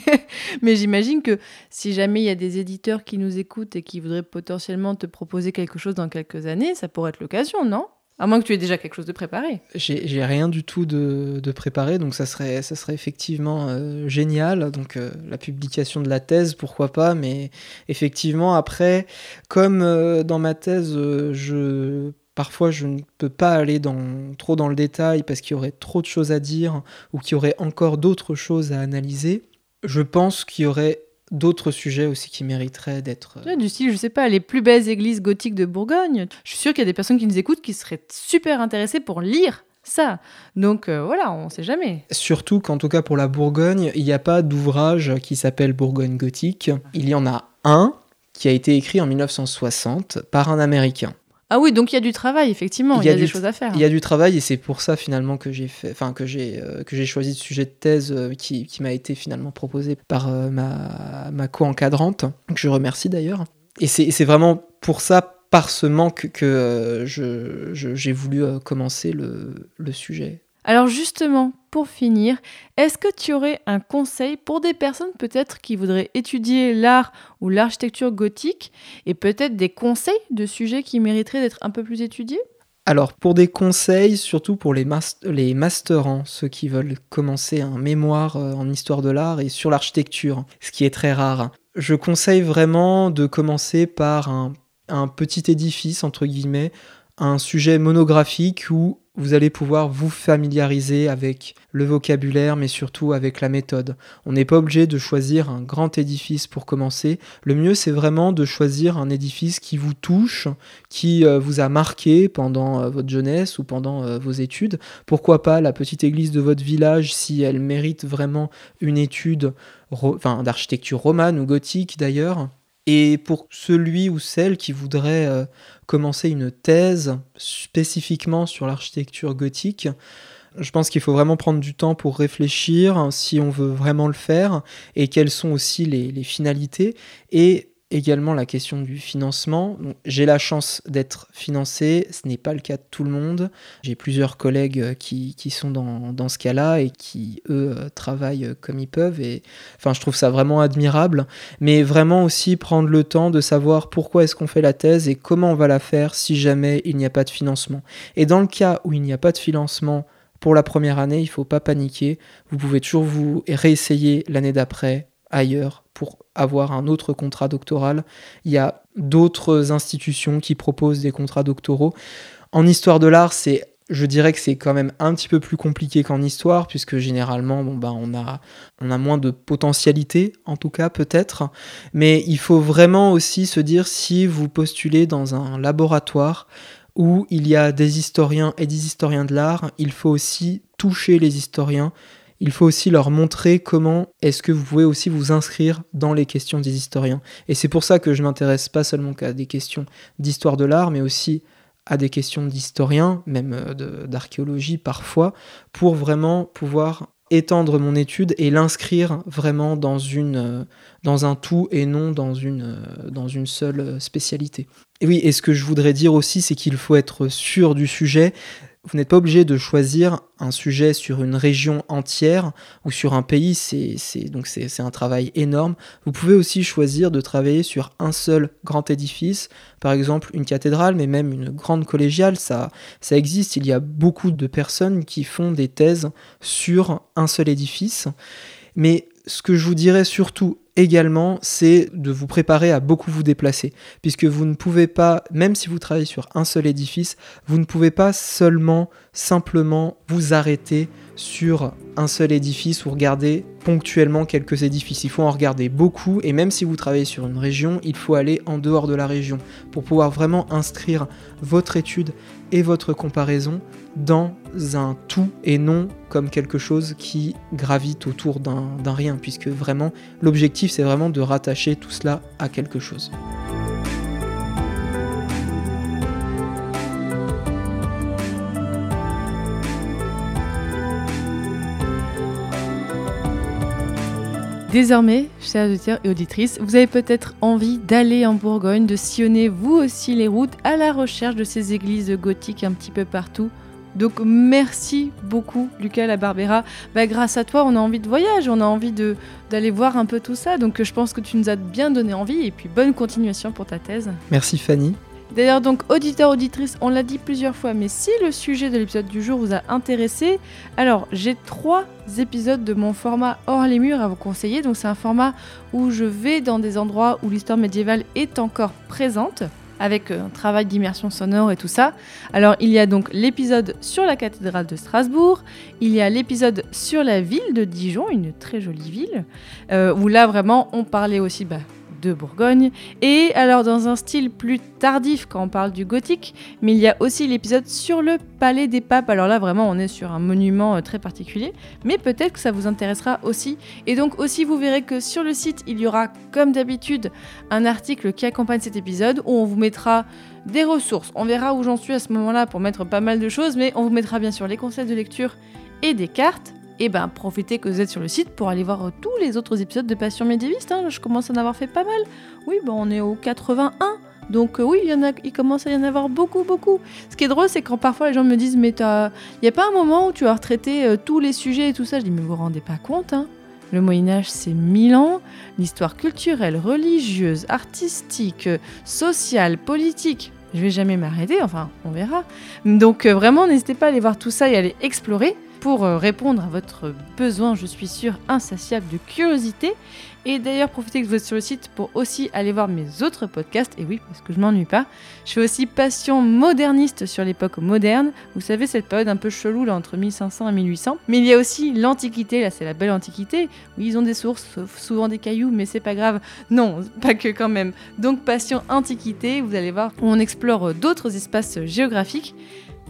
Mais j'imagine que si jamais il y a des éditeurs qui nous écoutent et qui voudraient potentiellement te proposer quelque chose dans quelques années, ça pourrait être l'occasion, non? À moins que tu aies déjà quelque chose de préparé. J'ai rien du tout de, de préparé, donc ça serait, ça serait effectivement euh, génial. Donc euh, la publication de la thèse, pourquoi pas, mais effectivement après, comme euh, dans ma thèse, je parfois je ne peux pas aller dans, trop dans le détail parce qu'il y aurait trop de choses à dire ou qu'il y aurait encore d'autres choses à analyser. Je pense qu'il y aurait d'autres sujets aussi qui mériteraient d'être. Vois, du style, je sais pas, les plus belles églises gothiques de Bourgogne. Je suis sûre qu'il y a des personnes qui nous écoutent qui seraient super intéressées pour lire ça. Donc euh, voilà, on sait jamais. Surtout qu'en tout cas pour la Bourgogne, il n'y a pas d'ouvrage qui s'appelle Bourgogne gothique. Il y en a un qui a été écrit en 1960 par un Américain. Ah oui, donc il y a du travail, effectivement, il y a, des choses à faire. Il y a du travail et c'est pour ça finalement que j'ai fait, enfin que j'ai euh, que j'ai choisi le sujet de thèse euh, qui, qui m'a été finalement proposé par euh, ma ma co-encadrante que je remercie d'ailleurs. Et c'est vraiment pour ça par ce manque que je je- j'ai voulu commencer le le sujet. Alors justement, pour finir, est-ce que tu aurais un conseil pour des personnes peut-être qui voudraient étudier l'art ou l'architecture gothique et peut-être des conseils de sujets qui mériteraient d'être un peu plus étudiés? Alors, pour des conseils, surtout pour les, mas- les masterants, ceux qui veulent commencer un mémoire euh, en histoire de l'art et sur l'architecture, ce qui est très rare, je conseille vraiment de commencer par un, petit édifice, entre guillemets, un sujet monographique où vous allez pouvoir vous familiariser avec le vocabulaire, mais surtout avec la méthode. On n'est pas obligé de choisir un grand édifice pour commencer. Le mieux, c'est vraiment de choisir un édifice qui vous touche, qui euh, vous a marqué pendant euh, votre jeunesse ou pendant euh, vos études. Pourquoi pas la petite église de votre village si elle mérite vraiment une étude d'architecture romane ou gothique d'ailleurs. Et pour celui ou celle qui voudrait euh, commencer une thèse spécifiquement sur l'architecture gothique, je pense qu'il faut vraiment prendre du temps pour réfléchir si on veut vraiment le faire et quelles sont aussi les, les finalités. Et également la question du financement. J'ai la chance d'être financé, ce n'est pas le cas de tout le monde. J'ai plusieurs collègues euh, qui, sont dans, dans ce cas-là et qui, eux, euh, travaillent comme ils peuvent. Et enfin, je trouve ça vraiment admirable. Mais vraiment aussi prendre le temps de savoir pourquoi est-ce qu'on fait la thèse et comment on va la faire si jamais il n'y a pas de financement. Et dans le cas où il n'y a pas de financement pour la première année, il ne faut pas paniquer. Vous pouvez toujours vous réessayer l'année d'après ailleurs avoir un autre contrat doctoral. Il y a d'autres institutions qui proposent des contrats doctoraux. En histoire de l'art, c'est je dirais que c'est quand même un petit peu plus compliqué qu'en histoire, puisque généralement, bon, ben, on, a, on a moins de potentialité, en tout cas peut-être. Mais il faut vraiment aussi se dire si vous postulez dans un laboratoire où il y a des historiens et des historiens de l'art, il faut aussi toucher les historiens il faut aussi leur montrer comment est-ce que vous pouvez aussi vous inscrire dans les questions des historiens. Et c'est pour ça que je m'intéresse pas seulement qu'à des questions d'histoire de l'art, mais aussi à des questions d'historiens, même euh, d'archéologie parfois, pour vraiment pouvoir étendre mon étude et l'inscrire vraiment dans, euh, un tout et non dans une, euh, dans une seule spécialité. Et oui, et ce que je voudrais dire aussi, c'est qu'il faut être sûr du sujet. Vous n'êtes pas obligé de choisir un sujet sur une région entière ou sur un pays, c'est donc c'est un travail énorme. Vous pouvez aussi choisir de travailler sur un seul grand édifice, par exemple une cathédrale, mais même une grande collégiale, ça, ça existe. Il y a beaucoup de personnes qui font des thèses sur un seul édifice. Mais ce que je vous dirais surtout également, c'est de vous préparer à beaucoup vous déplacer, puisque vous ne pouvez pas, même si vous travaillez sur un seul édifice, vous ne pouvez pas seulement, simplement vous arrêter sur un seul édifice ou regarder ponctuellement quelques édifices. Il faut en regarder beaucoup et même si vous travaillez sur une région, il faut aller en dehors de la région pour pouvoir vraiment inscrire votre étude et votre comparaison dans un tout et non comme quelque chose qui gravite autour d'un rien, puisque vraiment l'objectif c'est vraiment de rattacher tout cela à quelque chose. Désormais, chers auditeurs et auditrices, vous avez peut-être envie d'aller en Bourgogne, de sillonner vous aussi les routes à la recherche de ces églises gothiques un petit peu partout. Donc merci beaucoup Lucas la Barbera. Bah, grâce à toi, on a envie de voyage, on a envie de d'aller voir un peu tout ça. Donc je pense que tu nous as bien donné envie et puis bonne continuation pour ta thèse. Merci Fanny. D'ailleurs, donc, auditeur, auditrice, on l'a dit plusieurs fois, mais si le sujet de l'épisode du jour vous a intéressé, alors j'ai trois épisodes de mon format hors les murs à vous conseiller. Donc, c'est un format où je vais dans des endroits où l'histoire médiévale est encore présente avec un travail d'immersion sonore et tout ça. Alors il y a donc l'épisode sur la cathédrale de Strasbourg, il y a l'épisode sur la ville de Dijon, une très jolie ville, euh, où là vraiment on parlait aussi bah, de Bourgogne. Et alors dans un style plus tardif quand on parle du gothique, mais il y a aussi l'épisode sur le Palais des Papes. Alors là vraiment on est sur un monument euh, très particulier, mais peut-être que ça vous intéressera aussi. Et donc aussi vous verrez que sur le site il y aura comme d'habitude un article qui accompagne cet épisode où on vous mettra des ressources. On verra où j'en suis à ce moment-là pour mettre pas mal de choses, mais on vous mettra bien sûr les conseils de lecture et des cartes et eh ben profitez que vous êtes sur le site pour aller voir euh, tous les autres épisodes de Passion médiéviste. Hein. Je commence à en avoir fait pas mal. Oui, ben on est au 81. Donc euh, oui, il, y en a, il commence à y en avoir beaucoup, beaucoup. Ce qui est drôle, c'est quand parfois les gens me disent, mais il n'y a pas un moment où tu as retraité euh, tous les sujets et tout ça? Je dis, mais vous vous rendez pas compte hein le Moyen Âge, c'est mille ans. L'histoire culturelle, religieuse, artistique, sociale, politique. Je vais jamais m'arrêter, enfin, on verra. Donc vraiment, n'hésitez pas à aller voir tout ça et à aller explorer pour euh, répondre à votre besoin, je suis sûre, insatiable de curiosité. Et d'ailleurs, profitez que vous êtes sur le site pour aussi aller voir mes autres podcasts. Et oui, parce que je m'ennuie pas. Je fais aussi Passion moderniste sur l'époque moderne. Vous savez, cette période un peu chelou là entre 1500 et 1800. Mais il y a aussi l'Antiquité. Là, c'est la belle Antiquité. Oui, ils ont des sources, souvent des cailloux, mais c'est pas grave. Non, pas que quand même. Donc, Passion Antiquité, vous allez voir, on explore d'autres espaces géographiques.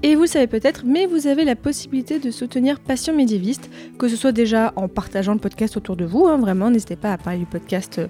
Et vous savez peut-être, mais vous avez la possibilité de soutenir Passion médiéviste, que ce soit déjà en partageant le podcast autour de vous, hein, vraiment, n'hésitez pas à parler du podcast euh,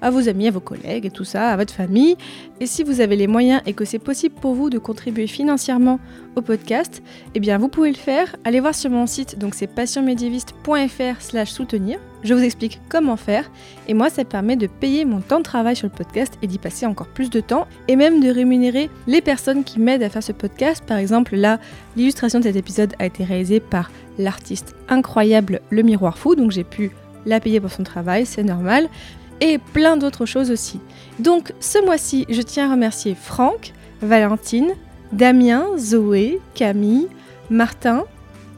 à vos amis, à vos collègues et tout ça, à votre famille. Et si vous avez les moyens et que c'est possible pour vous de contribuer financièrement au podcast, eh bien vous pouvez le faire. Allez voir sur mon site, donc c'est passionmédiéviste.fr slash soutenir. Je vous explique comment faire. Et moi, ça permet de payer mon temps de travail sur le podcast et d'y passer encore plus de temps. Et même de rémunérer les personnes qui m'aident à faire ce podcast. Par exemple, là, l'illustration de cet épisode a été réalisée par l'artiste incroyable Le Miroir Fou. Donc j'ai pu la payer pour son travail, c'est normal et plein d'autres choses aussi. Donc ce mois-ci, je tiens à remercier Franck, Valentine, Damien, Zoé, Camille, Martin,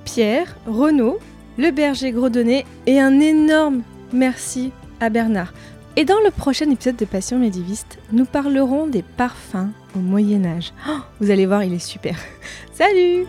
Pierre, Renaud, le berger Grodonnet et un énorme merci à Bernard. Et dans le prochain épisode de Passion médiéviste, nous parlerons des parfums au Moyen Âge. Oh, vous allez voir, il est super. Salut